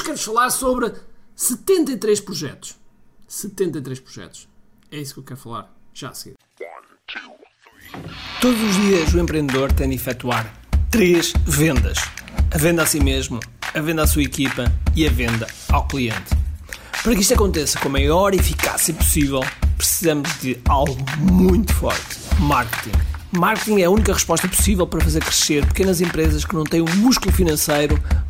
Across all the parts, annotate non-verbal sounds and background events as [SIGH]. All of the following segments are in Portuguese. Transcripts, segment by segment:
hoje quero-vos falar sobre 73 projetos. 73 projetos. É isso que eu quero falar já a seguir. Todos os dias o empreendedor tem de efetuar três vendas: a venda a si mesmo, a venda à sua equipa e a venda ao cliente. Para que isto aconteça com a maior eficácia possível, precisamos de algo muito forte: marketing. Marketing é a única resposta possível para fazer crescer pequenas empresas que não têm o músculo financeiro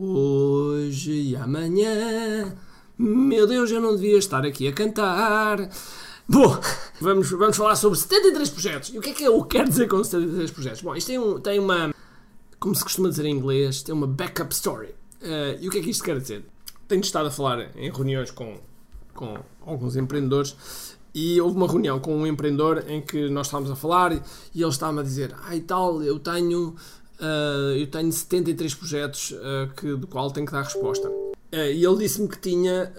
hoje e amanhã, meu Deus, eu não devia estar aqui a cantar. Bom, vamos, vamos falar sobre 73 projetos. E o que é que eu quero dizer com 73 projetos? Bom, isto tem, um, tem uma, como se costuma dizer em inglês, tem uma backup story. Uh, e o que é que isto quer dizer? Tenho estado a falar em reuniões com, com alguns empreendedores e houve uma reunião com um empreendedor em que nós estávamos a falar e, ele estava a dizer: e tal, eu tenho, uh, eu tenho 73 projetos uh, que, do qual tenho que dar resposta. Uh, e ele disse-me que tinha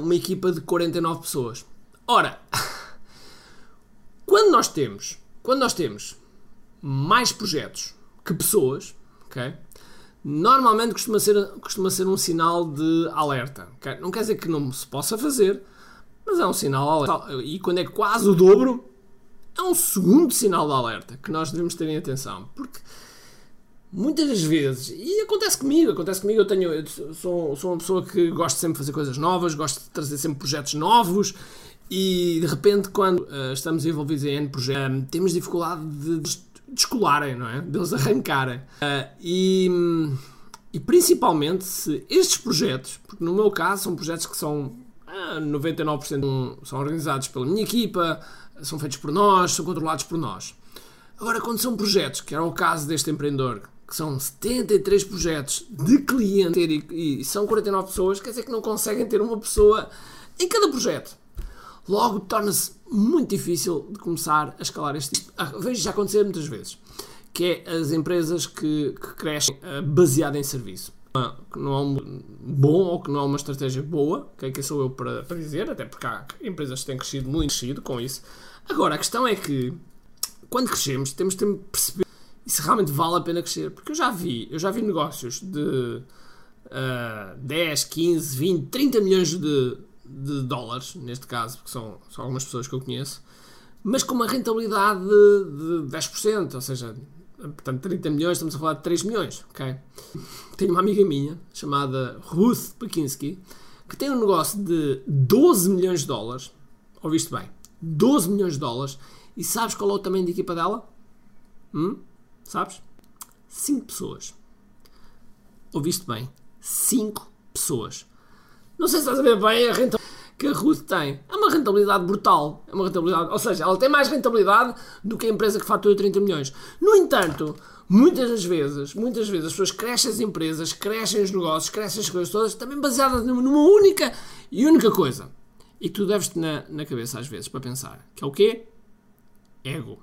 uma equipa de 49 pessoas. Ora, [LAUGHS] quando nós temos, quando nós temos mais projetos que pessoas? Normalmente costuma ser, costuma ser um sinal de alerta. Okay? Não quer dizer que não se possa fazer, mas é um sinal de alerta. E quando é quase o dobro, é um segundo sinal de alerta que nós devemos ter em atenção. Porque muitas das vezes, e acontece comigo, acontece comigo, eu tenho, eu sou, sou uma pessoa que gosta sempre de fazer coisas novas, gosto de trazer sempre projetos novos e de repente, quando uh, estamos envolvidos em N projetos, uh, temos dificuldade de descolarem, não é? Deles arrancarem. Uh, e, e principalmente se estes projetos, porque no meu caso são projetos que são 99% são organizados pela minha equipa, são feitos por nós, são controlados por nós. Agora, quando são projetos, que era o caso deste empreendedor, que são 73 projetos de cliente e, e são 49 pessoas, quer dizer que não conseguem ter uma pessoa em cada projeto. Logo, torna-se muito difícil de começar a escalar este tipo. Ah, vejo já acontecer muitas vezes, que é as empresas que, que crescem uh, em serviço. Uh, que não é um bom ou que não é uma estratégia boa, que é que sou eu para, para dizer, até porque há empresas que têm crescido muito crescido com isso. Agora, a questão é que quando crescemos temos de perceber se realmente vale a pena crescer, porque eu já vi, eu já vi negócios de uh, 10, 15, 20, 30 milhões de de dólares, neste caso, porque são, são algumas pessoas que eu conheço, mas com uma rentabilidade de, de 10%, ou seja, portanto 30 milhões, estamos a falar de 3 milhões, ok? Tenho uma amiga minha, chamada Ruth Pekinski, que tem um negócio de 12 milhões de dólares, ouviste bem, 12 milhões de dólares, e sabes qual é o tamanho da equipa dela? Hum? Sabes? 5 pessoas. Ouviste bem? 5 pessoas. Não sei se estás a ver bem a rentabilidade que a Ruth tem. É uma rentabilidade brutal. É uma rentabilidade, ou seja, ela tem mais rentabilidade do que a empresa que fatura 30 milhões. No entanto, muitas das vezes, muitas vezes as pessoas crescem as empresas, crescem os negócios, crescem as coisas todas, também baseadas numa única e única coisa. E tu deves te na, na cabeça às vezes para pensar, que é o quê? Ego.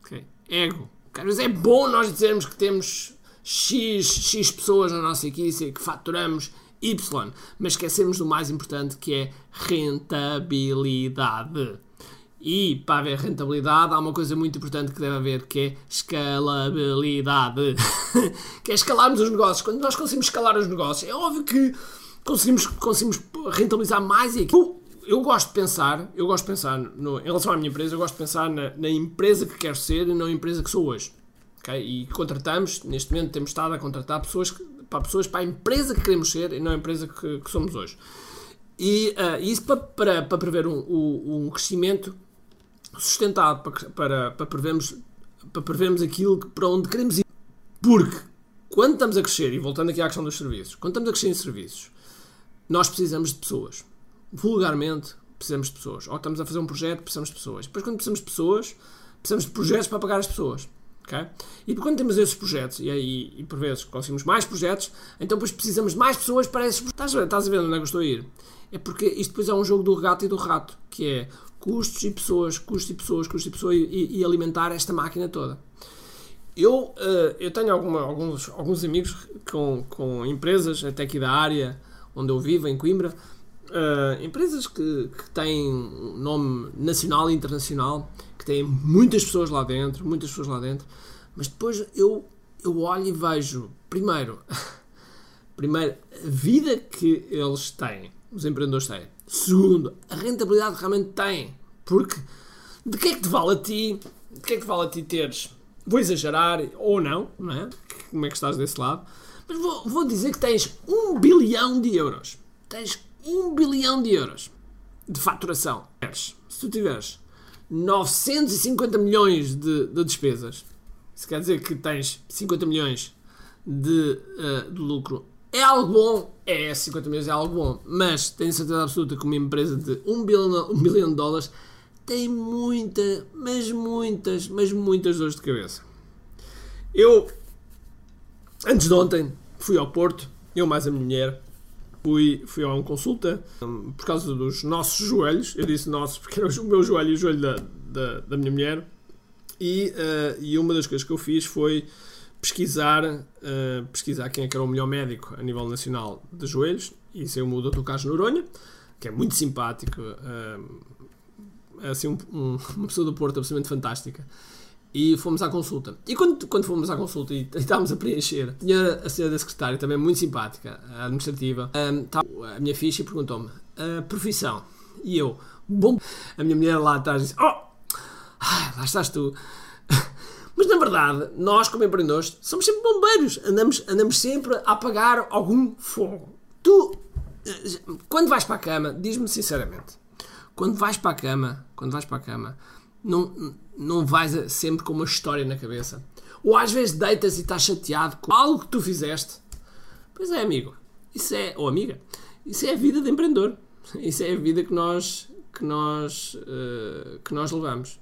Okay? Ego. Vezes é bom nós dizermos que temos X, X pessoas na nossa equipe, que faturamos Y. Mas esquecemos do mais importante que é rentabilidade. E para haver rentabilidade há uma coisa muito importante que deve haver que é escalabilidade. [LAUGHS] que é escalarmos os negócios. Quando nós conseguimos escalar os negócios, é óbvio que conseguimos, conseguimos rentabilizar mais e. Eu gosto de pensar, eu gosto de pensar no, em relação à minha empresa, eu gosto de pensar na, na empresa que quero ser e na empresa que sou hoje. Okay? E contratamos, neste momento temos estado a contratar pessoas para pessoas, para a empresa que queremos ser e não a empresa que, que somos hoje. E uh, isso para, para, para prever um, um, crescimento sustentado, para, para, para, prevermos, para prevermos aquilo que, para onde queremos ir. Porque quando estamos a crescer, e voltando aqui à questão dos serviços, quando estamos a crescer em serviços, nós precisamos de pessoas. Vulgarmente, precisamos de pessoas. Ou estamos a fazer um projeto, precisamos de pessoas. Depois, quando precisamos de pessoas, precisamos de projetos para pagar as pessoas. Okay? E quando temos esses projetos, e, aí, e por vezes conseguimos mais projetos, então depois precisamos de mais pessoas para esses projetos. Estás a ver, estás a ver onde é que eu estou a ir? É porque isto depois é um jogo do gato e do rato, que é custos e pessoas, custos e pessoas, custos e pessoas, e, e alimentar esta máquina toda. Eu, uh, eu tenho alguma, alguns, alguns amigos com, com empresas, até aqui da área onde eu vivo, em Coimbra, uh, empresas que, que têm nome nacional e internacional, que têm muitas pessoas lá dentro, muitas pessoas lá dentro, mas depois eu, eu olho e vejo, primeiro, [LAUGHS] primeiro, a vida que eles têm, os empreendedores têm. Segundo, a rentabilidade que realmente têm. Porque de que é que te vale a ti, de que é que te vale a ti teres vou exagerar ou não, não é? Como é que estás desse lado? Mas vou, vou dizer que tens um bilhão de euros. Tens um bilhão de euros de faturação. Se tu tiveres 950 milhões de, de despesas, isso quer dizer que tens 50 milhões de, uh, de lucro. É algo bom? É, 50 milhões é algo bom. Mas tenho certeza absoluta que uma empresa de 1 bilhão, 1 bilhão de dólares tem muita, mas muitas, mas muitas dores de cabeça. Eu, antes de ontem, fui ao Porto, eu mais a minha mulher, fui, fui a uma consulta um, por causa dos nossos joelhos. Eu disse nossos porque era o meu joelho e o joelho da, da, da minha mulher. E, uh, e uma das coisas que eu fiz foi pesquisar, uh, pesquisar quem é que era o melhor médico a nível nacional de joelhos. E isso é o Dr. Carlos Noronha, que é muito simpático. Uh, é assim, um, um, uma pessoa do Porto absolutamente fantástica. E fomos à consulta. E quando, quando fomos à consulta e, estávamos a preencher, tinha a senhora da secretária também muito simpática, a administrativa, um, tá, a minha ficha e perguntou-me a profissão. E eu, bom, a minha mulher lá atrás disse: Oh, lá estás tu. [LAUGHS] Mas na verdade, nós como empreendedores somos sempre bombeiros, andamos, andamos sempre a apagar algum fogo. Tu, eh, quando vais para a cama, diz-me sinceramente, quando vais para a cama, quando vais para a cama, não, não vais sempre com uma história na cabeça. Ou às vezes deitas e estás chateado com algo que tu fizeste. Pois é, amigo. Isso é, ou amiga, isso é a vida de empreendedor. Isso é a vida que nós, que nós, uh, que nós levamos.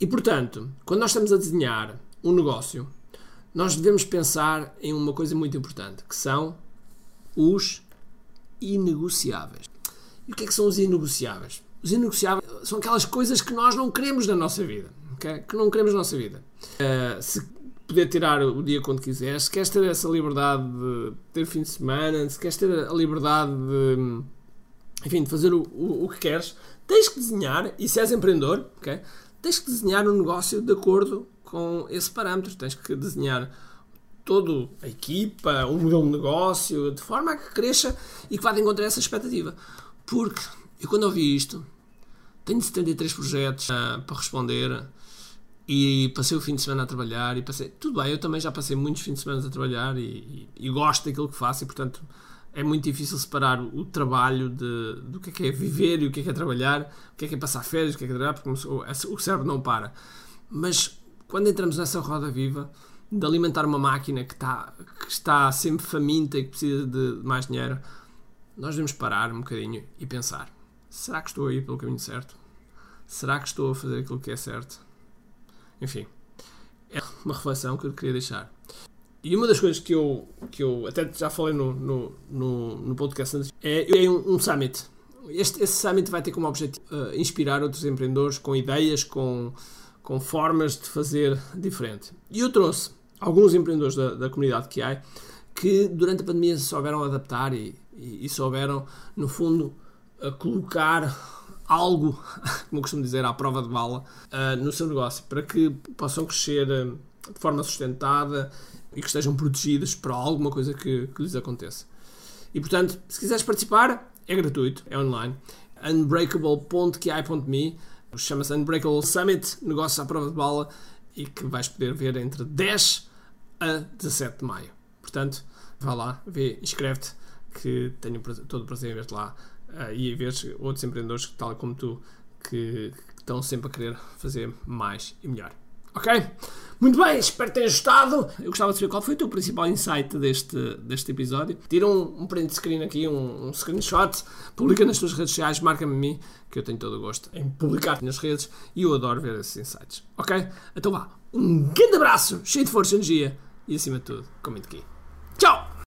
E portanto, quando nós estamos a desenhar um negócio, nós devemos pensar em uma coisa muito importante, que são os inegociáveis. E o que é que são os inegociáveis? Os inegociáveis são aquelas coisas que nós não queremos na nossa vida. Okay? Que não queremos na nossa vida. Uh, se poder tirar o dia quando quiseres, se queres ter essa liberdade de ter fim de semana, se queres ter a liberdade de, enfim, de fazer o, o, o que queres, tens que desenhar, e se és empreendedor, okay? tens que desenhar um negócio de acordo com esse parâmetro. Tens que desenhar toda a equipa, um modelo de negócio, de forma a que cresça e que vá de encontrar essa expectativa. Porque eu quando ouvi isto, tenho 73 projetos uh, para responder e passei o fim de semana a trabalhar e passei. Tudo bem, eu também já passei muitos fins de semana a trabalhar e, e, e gosto daquilo que faço e portanto é muito difícil separar o trabalho de, do que é, que é viver e o que é, que é trabalhar, o que é, que é passar férias, o que é, que é trabalhar, porque o cérebro não para. Mas quando entramos nessa roda viva de alimentar uma máquina que está, que está sempre faminta e que precisa de mais dinheiro, nós devemos parar um bocadinho e pensar será que estou a ir pelo caminho certo? Será que estou a fazer aquilo que é certo? Enfim, é uma reflexão que eu queria deixar. E uma das coisas que eu, que eu até já falei no, no, no, no podcast antes é, é um, um, summit. Este, esse summit vai ter como objetivo uh, inspirar outros empreendedores com ideias, com, com formas de fazer diferente. E eu trouxe alguns empreendedores da, da comunidade que há que durante a pandemia souberam adaptar e, e, e souberam, no fundo, a colocar algo, [LAUGHS] como costumo dizer, à prova de bala uh, no seu negócio para que possam crescer uh, de forma sustentada e que estejam protegidos para alguma coisa que, que lhes aconteça. E portanto, se quiseres participar, é gratuito, é online. Unbreakable.ki.me chama-se Unbreakable Summit, negócio à prova de bala e que vais poder ver entre 10 a 17 de maio. Portanto, vá lá, vê, inscreve-te que tenho todo o prazer em ver-te lá e ver outros empreendedores, tal como tu, que, que estão sempre a querer fazer mais e melhor. Ok? Muito bem, espero que tenhas gostado. Eu gostava de saber qual foi o teu principal insight deste, deste episódio. Tira um, um print screen aqui, um, um screenshot, publica nas tuas redes sociais, marca-me a mim, que eu tenho todo o gosto em publicar nas redes e eu adoro ver esses insights. Ok? Então vá, um grande abraço, cheio de força e energia e acima de tudo, comente aqui. Tchau!